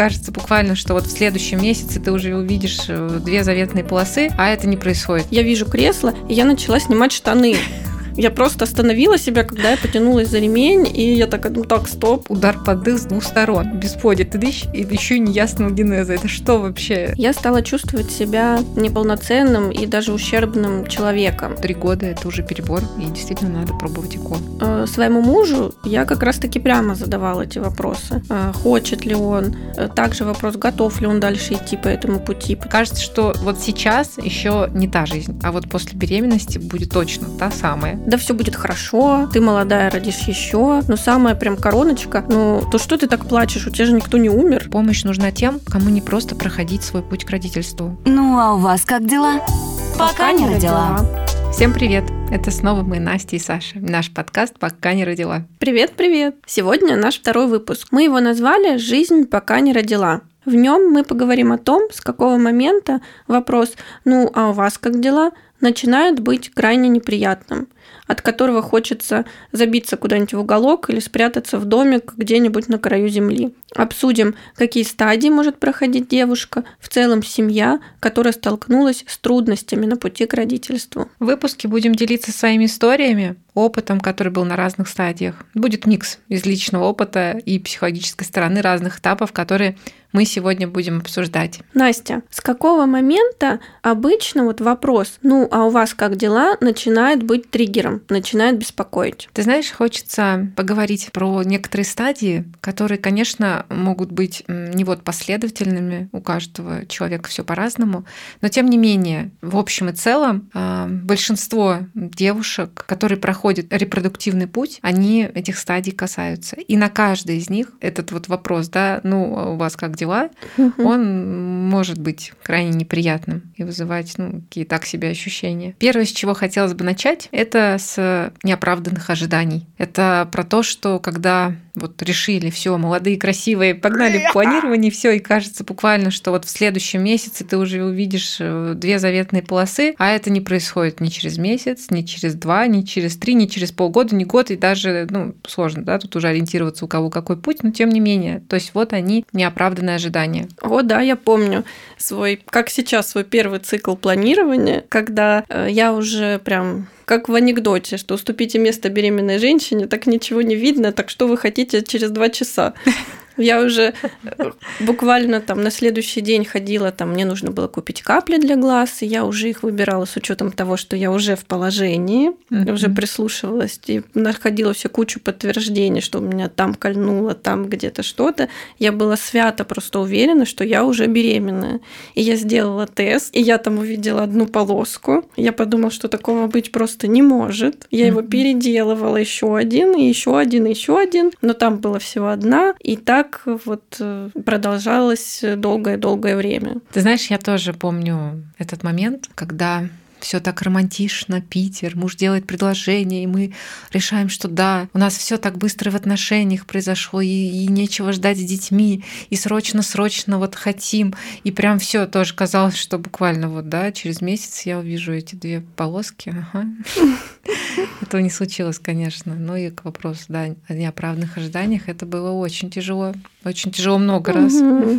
Кажется буквально, что вот в следующем месяце ты уже увидишь э, две заветные полосы, а это не происходит. Я вижу кресло, и я начала снимать штаны. Я просто остановила себя, когда я потянулась за ремень, и я так, ну так, стоп. Удар под дых с двух сторон. Без поди ты дышь, и еще неясного генеза. Это что вообще? Я стала чувствовать себя неполноценным и даже ущербным человеком. Три года это уже перебор, и действительно надо пробовать ИКО. Э, своему мужу я как раз-таки прямо задавала эти вопросы. Э, хочет ли он? Э, также вопрос, готов ли он дальше идти по этому пути. Кажется, что вот сейчас еще не та жизнь, а вот после беременности будет точно та самая да все будет хорошо, ты молодая, родишь еще. Но самая прям короночка, ну, то что ты так плачешь, у тебя же никто не умер. Помощь нужна тем, кому не просто проходить свой путь к родительству. Ну, а у вас как дела? Пока, Пока не родила. родила. Всем привет! Это снова мы, Настя и Саша. Наш подкаст «Пока не родила». Привет-привет! Сегодня наш второй выпуск. Мы его назвали «Жизнь пока не родила». В нем мы поговорим о том, с какого момента вопрос «Ну, а у вас как дела?» начинает быть крайне неприятным – от которого хочется забиться куда-нибудь в уголок или спрятаться в домик где-нибудь на краю земли. Обсудим, какие стадии может проходить девушка, в целом семья, которая столкнулась с трудностями на пути к родительству. В выпуске будем делиться своими историями, опытом, который был на разных стадиях. Будет микс из личного опыта и психологической стороны разных этапов, которые мы сегодня будем обсуждать. Настя, с какого момента обычно вот вопрос, ну а у вас как дела, начинает быть триггером? Начинает беспокоить. Ты знаешь, хочется поговорить про некоторые стадии, которые, конечно, могут быть не вот последовательными, у каждого человека все по-разному, но тем не менее, в общем и целом, а, большинство девушек, которые проходят репродуктивный путь, они этих стадий касаются. И на каждой из них этот вот вопрос, да, ну, а у вас как дела, угу. он может быть крайне неприятным и вызывать, ну, какие так себе ощущения. Первое, с чего хотелось бы начать, это с неоправданных ожиданий. Это про то, что когда вот решили, все, молодые, красивые, погнали в планирование, все, и кажется буквально, что вот в следующем месяце ты уже увидишь э, две заветные полосы, а это не происходит ни через месяц, ни через два, ни через три, ни через полгода, ни год, и даже, ну, сложно, да, тут уже ориентироваться, у кого какой путь, но тем не менее, то есть вот они, неоправданные ожидания. О, да, я помню свой, как сейчас, свой первый цикл планирования, когда э, я уже прям как в анекдоте, что уступите место беременной женщине, так ничего не видно, так что вы хотите через два часа. Я уже э, буквально там на следующий день ходила, там мне нужно было купить капли для глаз, и я уже их выбирала с учетом того, что я уже в положении, mm-hmm. уже прислушивалась и находила все кучу подтверждений, что у меня там кольнуло, там где-то что-то. Я была свято просто уверена, что я уже беременная. И я сделала тест, и я там увидела одну полоску. Я подумала, что такого быть просто не может. Я mm-hmm. его переделывала еще один, и еще один, и еще один, но там было всего одна, и так так вот э, продолжалось долгое-долгое время. Ты знаешь, я тоже помню этот момент, когда все так романтично, Питер, муж делает предложение, и мы решаем, что да, у нас все так быстро в отношениях произошло, и, и нечего ждать с детьми, и срочно-срочно вот хотим, и прям все тоже казалось, что буквально вот, да, через месяц я увижу эти две полоски, ага. Этого не случилось, конечно. Ну и к вопросу, да, о неоправданных ожиданиях, это было очень тяжело. Очень тяжело много раз.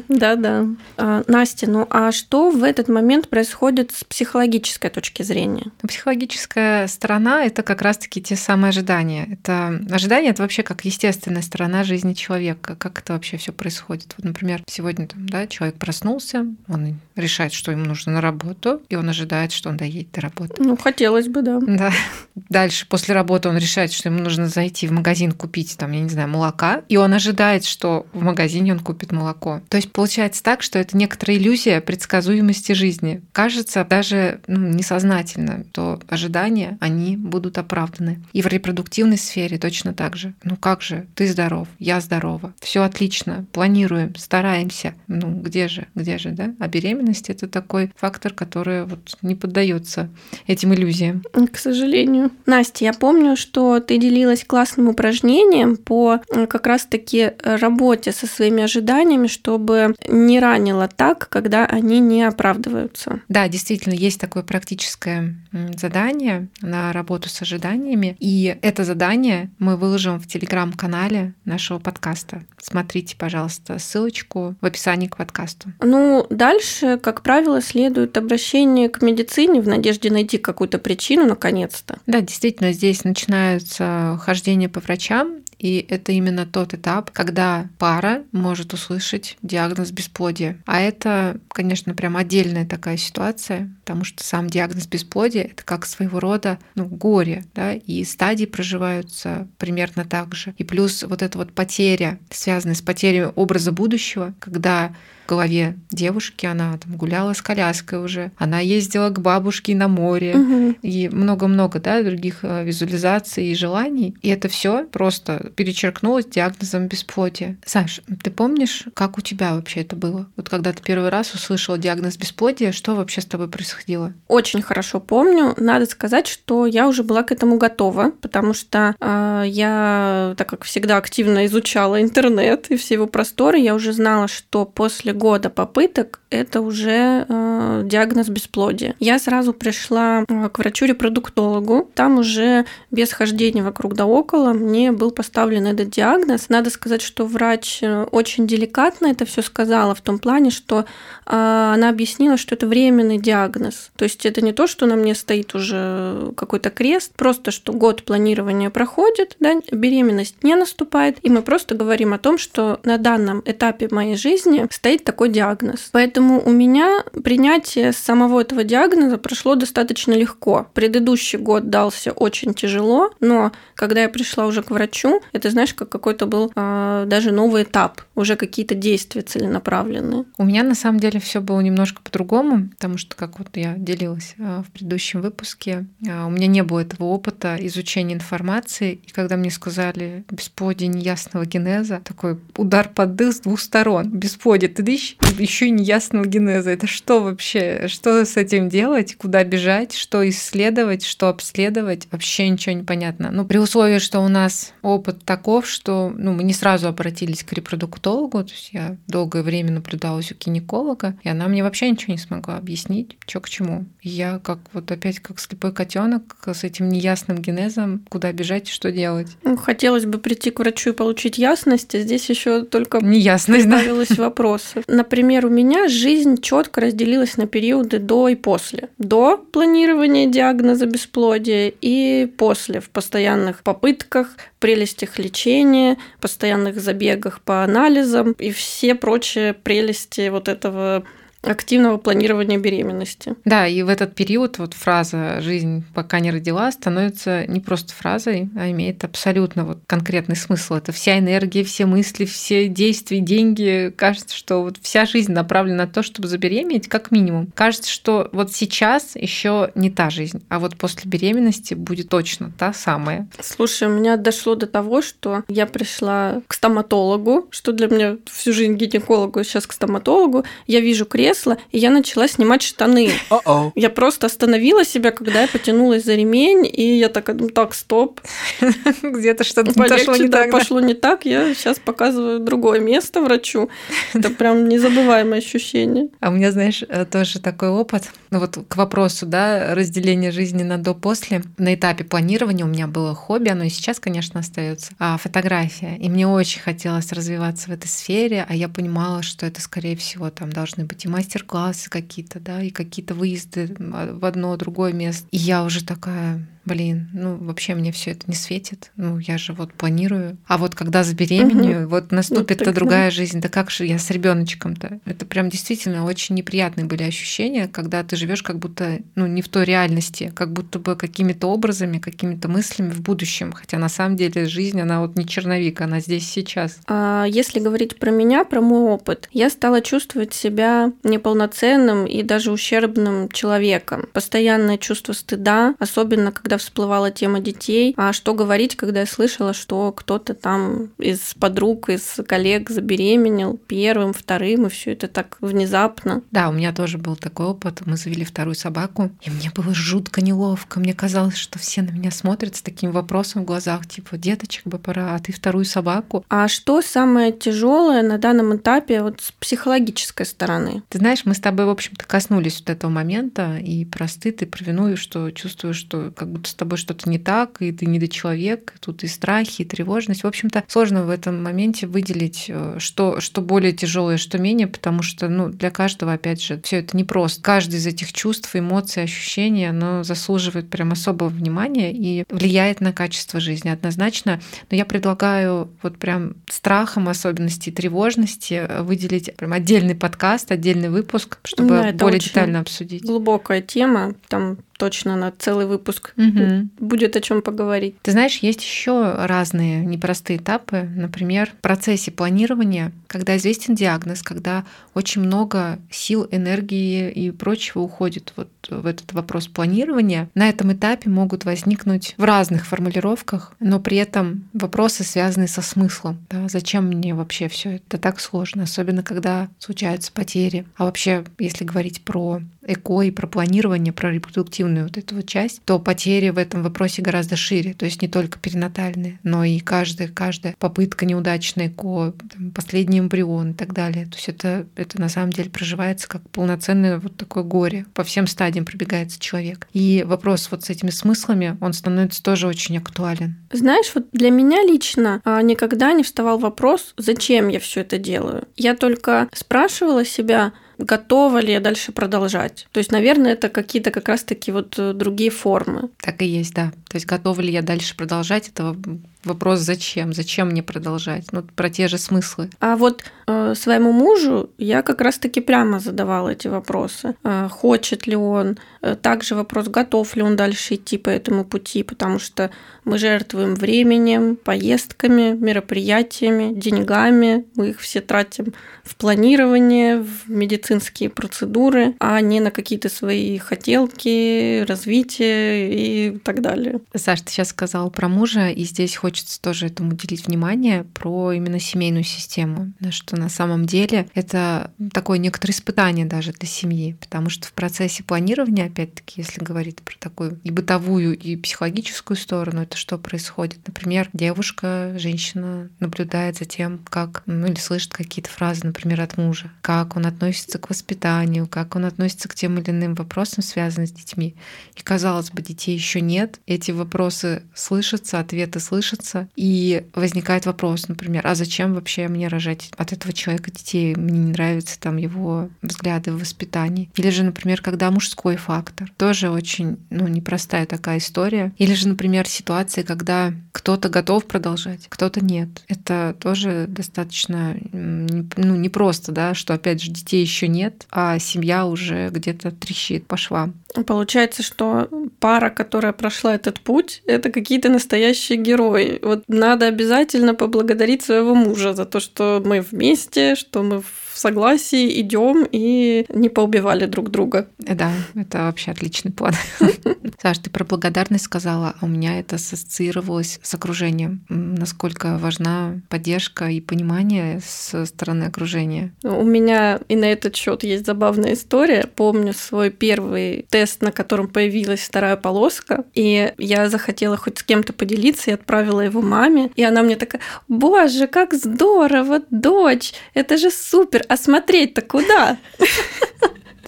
Да-да. А, Настя, ну а что в этот момент происходит с психологической точки зрения? Ну, психологическая сторона – это как раз-таки те самые ожидания. Это ожидания – это вообще как естественная сторона жизни человека. Как это вообще все происходит? Вот, например, сегодня там, да, человек проснулся, он решает, что ему нужно на работу, и он ожидает, что он доедет до работы. Ну, хотелось бы, да. Да. Дальше, после работы, он решает, что ему нужно зайти в магазин купить, там, я не знаю, молока, и он ожидает, что в магазине он купит молоко. То есть получается так, что это некоторая иллюзия предсказуемости жизни. Кажется, даже ну, несознательно, то ожидания, они будут оправданы. И в репродуктивной сфере точно так же. Ну как же, ты здоров, я здорова, все отлично, планируем, стараемся. Ну где же, где же, да? А беременность это такой фактор, который вот не поддается этим иллюзиям. К сожалению. Настя, я помню, что ты делилась классным упражнением по как раз-таки работе со своими ожиданиями, чтобы не ранило так, когда они не оправдываются. Да, действительно, есть такое практическое практическое задание на работу с ожиданиями. И это задание мы выложим в телеграм-канале нашего подкаста. Смотрите, пожалуйста, ссылочку в описании к подкасту. Ну, дальше, как правило, следует обращение к медицине в надежде найти какую-то причину наконец-то. Да, действительно, здесь начинаются хождение по врачам, и это именно тот этап, когда пара может услышать диагноз бесплодия. А это, конечно, прям отдельная такая ситуация, потому что сам диагноз бесплодия — это как своего рода ну, горе, да, и стадии проживаются примерно так же. И плюс вот эта вот потеря, связанная с потерей образа будущего, когда голове девушки, она там гуляла с коляской уже, она ездила к бабушке на море угу. и много-много да, других э, визуализаций и желаний. И это все просто перечеркнулось диагнозом бесплодия. Саш, ты помнишь, как у тебя вообще это было? Вот когда ты первый раз услышала диагноз бесплодия, что вообще с тобой происходило? Очень хорошо помню. Надо сказать, что я уже была к этому готова, потому что э, я, так как всегда активно изучала интернет и все его просторы, я уже знала, что после года попыток это уже э, диагноз бесплодия. Я сразу пришла э, к врачу-репродуктологу. Там уже без хождения вокруг да около мне был поставлен этот диагноз. Надо сказать, что врач э, очень деликатно это все сказала в том плане, что э, она объяснила, что это временный диагноз. То есть это не то, что на мне стоит уже какой-то крест, просто что год планирования проходит, да, беременность не наступает, и мы просто говорим о том, что на данном этапе моей жизни стоит такой диагноз. Поэтому у меня принятие самого этого диагноза прошло достаточно легко. Предыдущий год дался очень тяжело, но когда я пришла уже к врачу, это, знаешь, как какой-то был э, даже новый этап, уже какие-то действия целенаправленные. У меня на самом деле все было немножко по-другому, потому что, как вот я делилась в предыдущем выпуске, э, у меня не было этого опыта изучения информации, и когда мне сказали бесплодие неясного генеза, такой удар под дых с двух сторон. Бесплодие, ты дышь, еще и неясного генеза. Это что вообще? Что с этим делать? Куда бежать? Что исследовать? Что обследовать? Вообще ничего не понятно. Ну, при условии, что у нас опыт таков, что ну, мы не сразу обратились к репродуктологу, то есть я долгое время наблюдалась у гинеколога, и она мне вообще ничего не смогла объяснить, что к чему. И я как вот опять как слепой котенок с этим неясным генезом, куда бежать и что делать. Ну, хотелось бы прийти к врачу и получить ясность, а здесь еще только неясность, добавилось да? вопросы. Например, у меня жизнь четко разделилась на периоды до и после. До планирования диагноза бесплодия и после в постоянных попытках, прелестях лечения, постоянных забегах по анализам и все прочие прелести вот этого активного планирования беременности. Да, и в этот период вот фраза «жизнь пока не родила» становится не просто фразой, а имеет абсолютно вот конкретный смысл. Это вся энергия, все мысли, все действия, деньги. Кажется, что вот вся жизнь направлена на то, чтобы забеременеть, как минимум. Кажется, что вот сейчас еще не та жизнь, а вот после беременности будет точно та самая. Слушай, у меня дошло до того, что я пришла к стоматологу, что для меня всю жизнь гинекологу, сейчас к стоматологу. Я вижу крест, кресла, и я начала снимать штаны. Uh-oh. Я просто остановила себя, когда я потянулась за ремень, и я такая, ну так, стоп. Где-то что-то пошло не так. Пошло не так, я сейчас показываю другое место врачу. Это прям незабываемое ощущение. А у меня, знаешь, э, тоже такой опыт. Ну вот к вопросу, да, разделения жизни на до-после. На этапе планирования у меня было хобби, оно и сейчас, конечно, остается, а фотография. И мне очень хотелось развиваться в этой сфере, а я понимала, что это, скорее всего, там должны быть и мастер-классы какие-то, да, и какие-то выезды в одно, другое место. И я уже такая, блин, ну вообще мне все это не светит, ну я же вот планирую. А вот когда забеременею, угу. вот наступит вот другая да. жизнь, да как же я с ребеночком-то? Это прям действительно очень неприятные были ощущения, когда ты живешь как будто, ну не в той реальности, как будто бы какими-то образами, какими-то мыслями в будущем, хотя на самом деле жизнь, она вот не черновик, она здесь сейчас. А если говорить про меня, про мой опыт, я стала чувствовать себя неполноценным и даже ущербным человеком. Постоянное чувство стыда, особенно когда всплывала тема детей. А что говорить, когда я слышала, что кто-то там из подруг, из коллег забеременел первым, вторым, и все это так внезапно. Да, у меня тоже был такой опыт. Мы завели вторую собаку, и мне было жутко неловко. Мне казалось, что все на меня смотрят с таким вопросом в глазах, типа, деточек бы пора, а ты вторую собаку. А что самое тяжелое на данном этапе вот с психологической стороны? Ты знаешь, мы с тобой, в общем-то, коснулись вот этого момента и про стыд, и про вину, и что чувствуешь, что как будто с тобой что-то не так, и ты недочеловек, тут и страхи, и тревожность. В общем-то, сложно в этом моменте выделить, э, что, что более тяжелое, что менее, потому что ну, для каждого, опять же, все это непросто. Каждый из этих чувств, эмоций, ощущений, оно заслуживает прям особого внимания и влияет на качество жизни однозначно. Но я предлагаю вот прям страхом особенности тревожности выделить прям отдельный подкаст, отдельный выпуск, чтобы да, более детально обсудить. Глубокая тема, там точно на целый выпуск угу. будет о чем поговорить. Ты знаешь, есть еще разные непростые этапы. Например, в процессе планирования, когда известен диагноз, когда очень много сил, энергии и прочего уходит вот в этот вопрос планирования, на этом этапе могут возникнуть в разных формулировках, но при этом вопросы связаны со смыслом. Да? Зачем мне вообще все это так сложно, особенно когда случаются потери. А вообще, если говорить про эко и про планирование, про репродуктивную вот эту вот часть, то потери в этом вопросе гораздо шире. То есть не только перинатальные, но и каждая, каждая попытка неудачная эко, там, последний эмбрион и так далее. То есть это, это на самом деле проживается как полноценное вот такое горе. По всем стадиям пробегается человек. И вопрос вот с этими смыслами, он становится тоже очень актуален. Знаешь, вот для меня лично а, никогда не вставал вопрос, зачем я все это делаю. Я только спрашивала себя, готова ли я дальше продолжать. То есть, наверное, это какие-то как раз-таки вот э, другие формы. Так и есть, да. То есть, готова ли я дальше продолжать, это вопрос зачем, зачем мне продолжать, ну, про те же смыслы. А вот э, своему мужу я как раз-таки прямо задавала эти вопросы. Э, хочет ли он, э, также вопрос, готов ли он дальше идти по этому пути, потому что мы жертвуем временем, поездками, мероприятиями, деньгами, мы их все тратим в планирование, в медицинские процедуры, а не на какие-то свои хотелки, развитие и так далее. Саш, ты сейчас сказал про мужа, и здесь хочется хочется тоже этому уделить внимание, про именно семейную систему, что на самом деле это такое некоторое испытание даже для семьи, потому что в процессе планирования, опять-таки, если говорить про такую и бытовую, и психологическую сторону, это что происходит? Например, девушка, женщина наблюдает за тем, как, ну или слышит какие-то фразы, например, от мужа, как он относится к воспитанию, как он относится к тем или иным вопросам, связанным с детьми. И казалось бы, детей еще нет, эти вопросы слышатся, ответы слышатся, слышится, и возникает вопрос, например, а зачем вообще мне рожать от этого человека детей? Мне не нравятся там его взгляды в воспитании. Или же, например, когда мужской фактор. Тоже очень ну, непростая такая история. Или же, например, ситуации, когда кто-то готов продолжать, кто-то нет. Это тоже достаточно ну, непросто, да, что, опять же, детей еще нет, а семья уже где-то трещит по швам. Получается, что пара, которая прошла этот путь, это какие-то настоящие герои. Вот надо обязательно поблагодарить своего мужа за то, что мы вместе, что мы в согласии идем и не поубивали друг друга. Да, это вообще отличный план. Саш, ты про благодарность сказала, а у меня это ассоциировалось с окружением. Насколько важна поддержка и понимание со стороны окружения? У меня и на этот счет есть забавная история. Помню свой первый тест, на котором появилась вторая полоска, и я захотела хоть с кем-то поделиться и отправила его маме, и она мне такая, боже, как здорово, дочь, это же супер, а смотреть-то куда?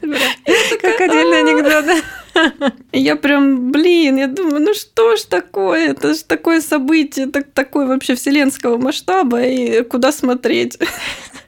Как отдельный анекдот? Я прям, блин, я думаю, ну что ж такое? Это же такое событие, так, такое вообще вселенского масштаба, и куда смотреть?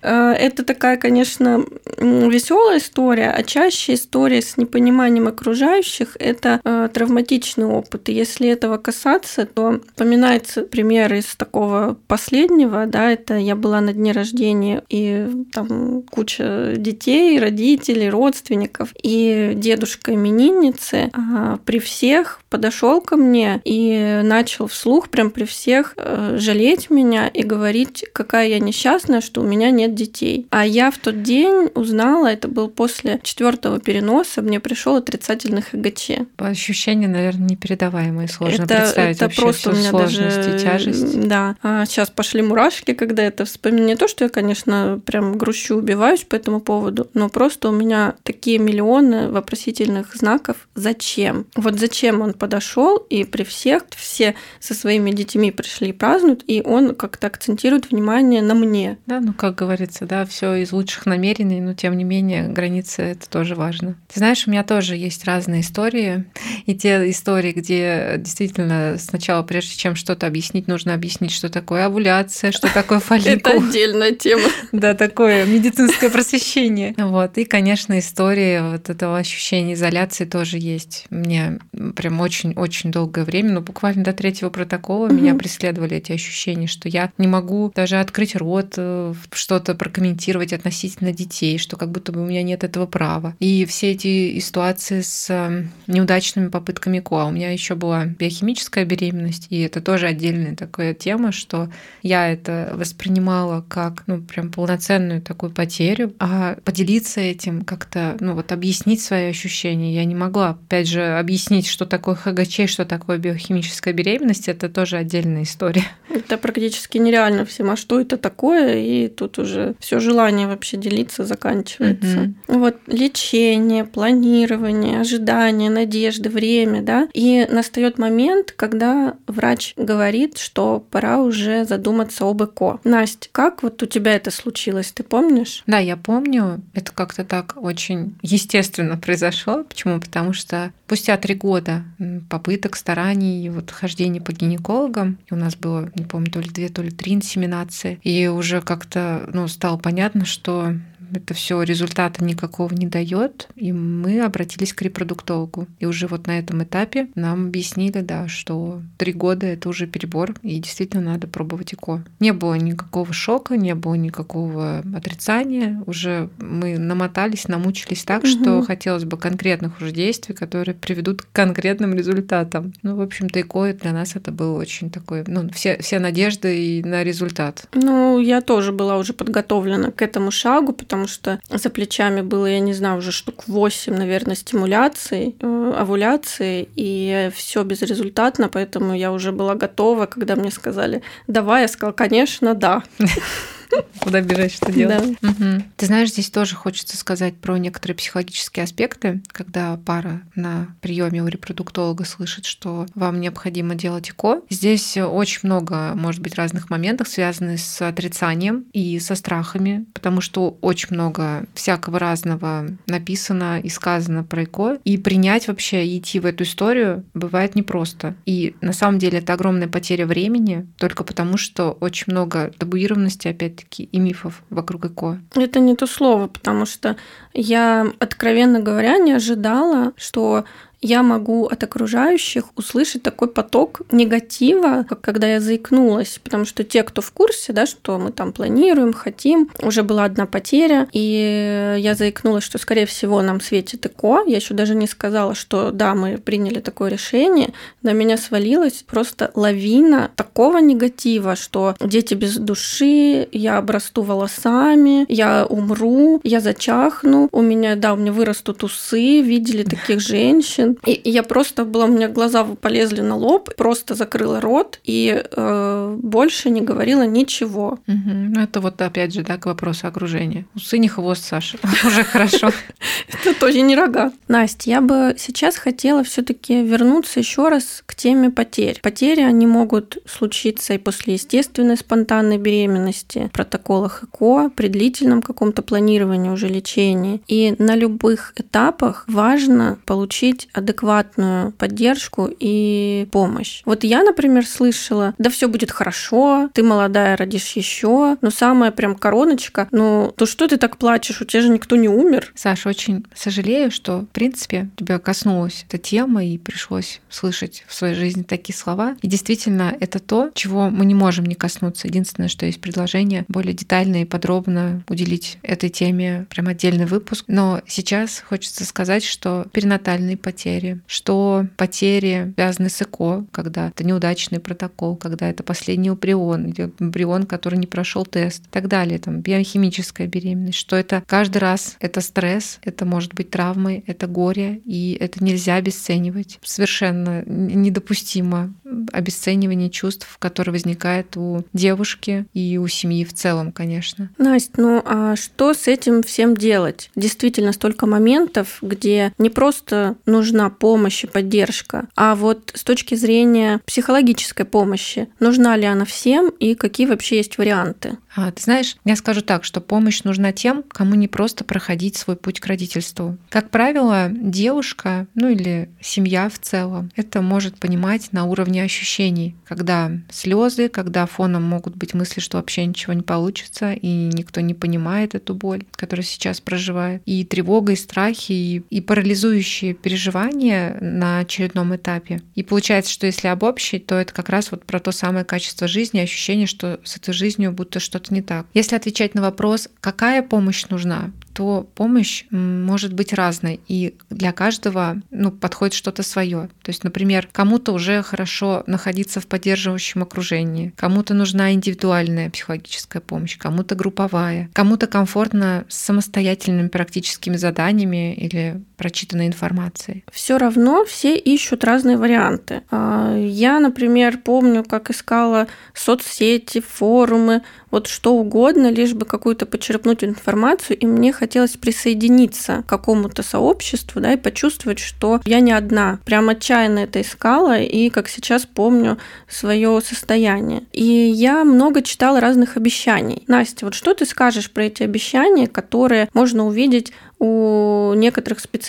Э, это такая, конечно, веселая история, а чаще история с непониманием окружающих – это э, травматичный опыт. И если этого касаться, то вспоминается пример из такого последнего, да, это я была на дне рождения, и там куча детей, родителей, родственников, и дедушка именинницы а, при всех подошел ко мне и начал вслух прям при всех э, жалеть меня и говорить, какая я несчастная, что у меня нет детей. А я в тот день узнала, это был после четвертого переноса, мне пришел отрицательный ХГЧ. Ощущения, наверное, непередаваемые, сложно это, представить это просто у меня сложность даже, и тяжесть. Да. А сейчас пошли мурашки, когда это вспоминаю. Не то, что я, конечно, прям грущу, убиваюсь по этому поводу, но просто у меня такие миллионы вопросительных знаков. Зачем? Вот зачем он подошел и при всех все со своими детьми пришли и празднуют, и он как-то акцентирует внимание на мне. Да, ну как говорится, да, все из лучших намерений, но тем не менее границы это тоже важно. Ты знаешь, у меня тоже есть разные истории, и те истории, где действительно сначала, прежде чем что-то объяснить, нужно объяснить, что такое овуляция, что такое фолликул. Это отдельная тема. Да, такое медицинское просвещение. Вот. И, конечно, история вот этого ощущения изоляции тоже есть. Мне прям очень-очень долгое время, ну, буквально до третьего протокола меня преследовали эти ощущения, что я не могу даже открыть рот, э, что-то прокомментировать относительно детей, что как будто бы у меня нет этого права. И все эти ситуации с э, неудачными попытками КОА. У меня еще была биохимическая беременность, и это тоже отдельная такая тема, что я это воспринимала как, ну, прям полноценную такую потерю, а поделиться этим как-то, ну, вот объяснить свои ощущения я не могла. Опять же, объяснить, что такое ХГЧ, что такое биохимическая беременность, это тоже отдельная история. Это практически нереально всем, а что это такое, и тут уже все желание вообще делиться заканчивается. Угу. Вот лечение, планирование, ожидание, надежды, время, да, и настает момент, когда врач говорит, что пора уже задуматься об ЭКО. Настя, как вот у тебя это случилось, ты помнишь? Да, я помню. Это как-то так очень естественно произошло. Почему? Потому что спустя три года попыток, стараний, вот хождения по гинекологам, у нас было, не помню, то ли две, то ли три инсеминации, и уже как-то ну, стало понятно, что это все результата никакого не дает, и мы обратились к репродуктологу. И уже вот на этом этапе нам объяснили, да, что три года это уже перебор, и действительно надо пробовать ЭКО. Не было никакого шока, не было никакого отрицания. Уже мы намотались, намучились так, угу. что хотелось бы конкретных уже действий, которые приведут к конкретным результатам. Ну, в общем-то, ЭКО для нас это было очень такой, ну, все, все надежды и на результат. Ну, я тоже была уже подготовлена к этому шагу, потому потому что за плечами было, я не знаю, уже штук 8, наверное, стимуляций, э, овуляции, и все безрезультатно, поэтому я уже была готова, когда мне сказали, давай, я сказала, конечно, да. Куда бежать, что делать. Да. Угу. Ты знаешь, здесь тоже хочется сказать про некоторые психологические аспекты, когда пара на приеме у репродуктолога слышит, что вам необходимо делать ЭКО. Здесь очень много, может быть, разных моментов, связанных с отрицанием и со страхами, потому что очень много всякого разного написано и сказано про ЭКО. И принять вообще и идти в эту историю бывает непросто. И на самом деле это огромная потеря времени, только потому что очень много табуированности, опять опять-таки, и мифов вокруг ЭКО? Это не то слово, потому что я, откровенно говоря, не ожидала, что я могу от окружающих услышать такой поток негатива, как когда я заикнулась, потому что те, кто в курсе, да, что мы там планируем, хотим, уже была одна потеря, и я заикнулась, что, скорее всего, нам светит ЭКО. Я еще даже не сказала, что да, мы приняли такое решение. На меня свалилась просто лавина такого негатива, что дети без души, я обрасту волосами, я умру, я зачахну, у меня, да, у меня вырастут усы, видели таких женщин, и я просто была, у меня глаза полезли на лоб, просто закрыла рот и э, больше не говорила ничего. Угу. Ну, это вот опять же, да, к вопросу окружения. Усы не хвост, Саша. Уже хорошо. Это тоже не рога. Настя, я бы сейчас хотела все-таки вернуться еще раз к теме потерь. Потери, они могут случиться и после естественной спонтанной беременности, протоколах ЭКО, при длительном каком-то планировании уже лечения. И на любых этапах важно получить адекватную поддержку и помощь. Вот я, например, слышала, да все будет хорошо, ты молодая, родишь еще, но самая прям короночка, ну, то что ты так плачешь, у тебя же никто не умер. Саша, очень сожалею, что, в принципе, тебя коснулась эта тема и пришлось слышать в своей жизни такие слова. И действительно, это то, чего мы не можем не коснуться. Единственное, что есть предложение более детально и подробно уделить этой теме прям отдельный выпуск. Но сейчас хочется сказать, что перинатальные потери потери, что потери связаны с ЭКО, когда это неудачный протокол, когда это последний эмбрион, или эмбрион, который не прошел тест и так далее, там, биохимическая беременность, что это каждый раз это стресс, это может быть травмой, это горе, и это нельзя обесценивать. Совершенно недопустимо обесценивание чувств, которые возникает у девушки и у семьи в целом, конечно. Настя, ну а что с этим всем делать? Действительно, столько моментов, где не просто нужна помощь и поддержка, а вот с точки зрения психологической помощи, нужна ли она всем и какие вообще есть варианты? А, ты знаешь, я скажу так, что помощь нужна тем, кому не просто проходить свой путь к родительству. Как правило, девушка, ну или семья в целом, это может понимать на уровне ощущений, когда слезы, когда фоном могут быть мысли, что вообще ничего не получится, и никто не понимает эту боль, которую сейчас проживает, и тревога, и страхи, и, и парализующие переживания на очередном этапе. И получается, что если обобщить, то это как раз вот про то самое качество жизни, ощущение, что с этой жизнью будто что-то что-то не так. Если отвечать на вопрос, какая помощь нужна, то помощь может быть разной, и для каждого ну, подходит что-то свое. То есть, например, кому-то уже хорошо находиться в поддерживающем окружении, кому-то нужна индивидуальная психологическая помощь, кому-то групповая, кому-то комфортно с самостоятельными практическими заданиями или прочитанной информацией. Все равно все ищут разные варианты. А, я, например, помню, как искала соцсети, форумы, вот что угодно, лишь бы какую-то почерпнуть информацию, и мне хотелось присоединиться к какому-то сообществу, да, и почувствовать, что я не одна. Прям отчаянно это искала, и как сейчас помню свое состояние. И я много читала разных обещаний. Настя, вот что ты скажешь про эти обещания, которые можно увидеть у некоторых специалистов,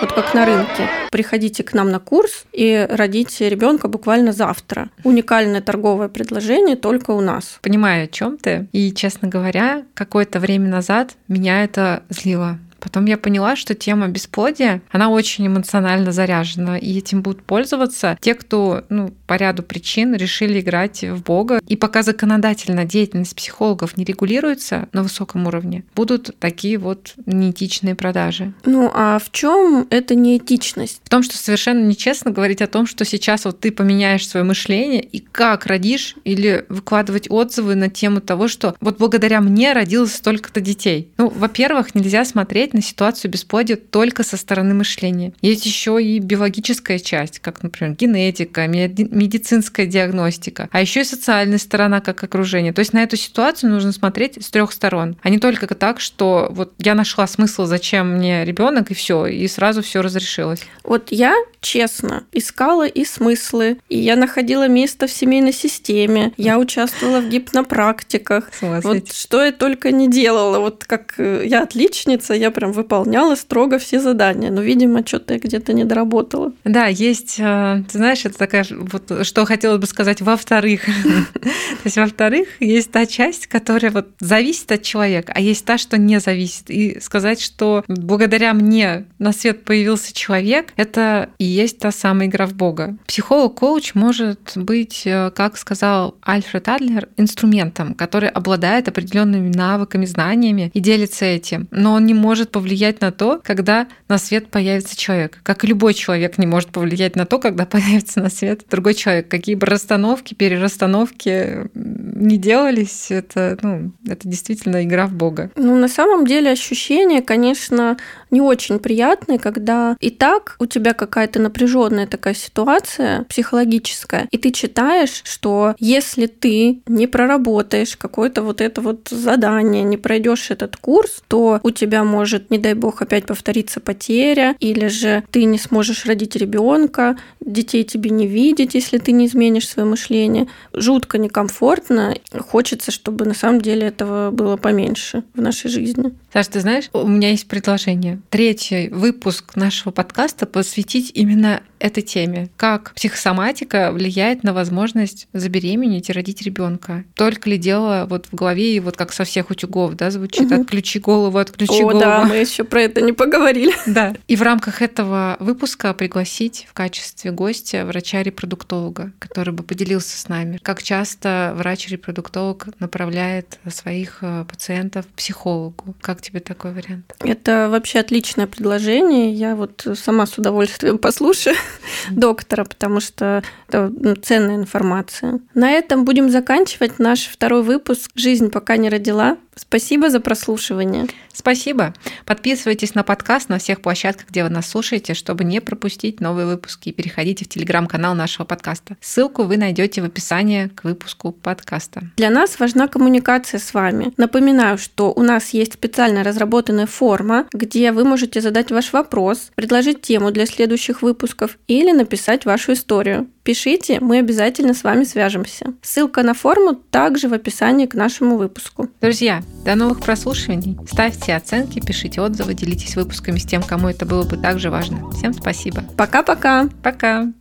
вот как на рынке. Приходите к нам на курс и родите ребенка буквально завтра. Уникальное торговое предложение только у нас. Понимаю, о чем ты. И, честно говоря, какое-то время назад меня это злило. Потом я поняла, что тема бесплодия, она очень эмоционально заряжена, и этим будут пользоваться те, кто ну, по ряду причин решили играть в Бога. И пока законодательно деятельность психологов не регулируется на высоком уровне, будут такие вот неэтичные продажи. Ну а в чем это неэтичность? В том, что совершенно нечестно говорить о том, что сейчас вот ты поменяешь свое мышление и как родишь, или выкладывать отзывы на тему того, что вот благодаря мне родилось столько-то детей. Ну, во-первых, нельзя смотреть смотреть на ситуацию бесплодия только со стороны мышления. Есть еще и биологическая часть, как, например, генетика, медицинская диагностика, а еще и социальная сторона, как окружение. То есть на эту ситуацию нужно смотреть с трех сторон, а не только так, что вот я нашла смысл, зачем мне ребенок и все, и сразу все разрешилось. Вот я честно искала и смыслы, и я находила место в семейной системе, я участвовала в гипнопрактиках. Вот что я только не делала. Вот как э, я отличница, я прям выполняла строго все задания. Но, видимо, что-то я где-то не доработала. Да, есть, э, ты знаешь, это такая, вот что хотелось бы сказать во-вторых. То есть, во-вторых, есть та часть, которая вот зависит от человека, а есть та, что не зависит. И сказать, что благодаря мне на свет появился человек, это и есть та самая игра в Бога. Психолог-коуч может быть, э, как сказал Альфред Адлер, инструментом, который обладает определенными навыками, знаниями и делится этим. Но он не может может повлиять на то, когда на свет появится человек. Как любой человек не может повлиять на то, когда появится на свет другой человек. Какие бы расстановки, перерасстановки не делались, это, ну, это действительно игра в Бога. Ну, на самом деле ощущение, конечно, не очень приятное, когда и так у тебя какая-то напряженная такая ситуация психологическая, и ты читаешь, что если ты не проработаешь какое-то вот это вот задание, не пройдешь этот курс, то у тебя может не дай бог, опять повториться потеря, или же ты не сможешь родить ребенка, детей тебе не видеть, если ты не изменишь свое мышление. Жутко некомфортно. Хочется, чтобы на самом деле этого было поменьше в нашей жизни. Саша, ты знаешь, у меня есть предложение. Третий выпуск нашего подкаста посвятить именно этой теме. Как психосоматика влияет на возможность забеременеть и родить ребенка. Только ли дело вот в голове и вот как со всех утюгов, да, звучит, угу. отключи голову, отключи О, голову. да, мы еще про это не поговорили. Да. И в рамках этого выпуска пригласить в качестве гостя врача-репродуктолога, который бы поделился с нами, как часто врач репродуктолог направляет своих э, пациентов к психологу. Как тебе такой вариант? Это вообще отличное предложение. Я вот сама с удовольствием послушаю доктора, потому что это ну, ценная информация. На этом будем заканчивать наш второй выпуск «Жизнь пока не родила». Спасибо за прослушивание. Спасибо. Подписывайтесь на подкаст на всех площадках, где вы нас слушаете, чтобы не пропустить новые выпуски. Переходите в телеграм-канал нашего подкаста. Ссылку вы найдете в описании к выпуску подкаста. Для нас важна коммуникация с вами. Напоминаю, что у нас есть специально разработанная форма, где вы можете задать ваш вопрос, предложить тему для следующих выпусков или написать вашу историю. Пишите, мы обязательно с вами свяжемся. Ссылка на форму также в описании к нашему выпуску. Друзья, до новых прослушиваний. Ставьте оценки, пишите отзывы, делитесь выпусками с тем, кому это было бы также важно. Всем спасибо. Пока-пока. Пока.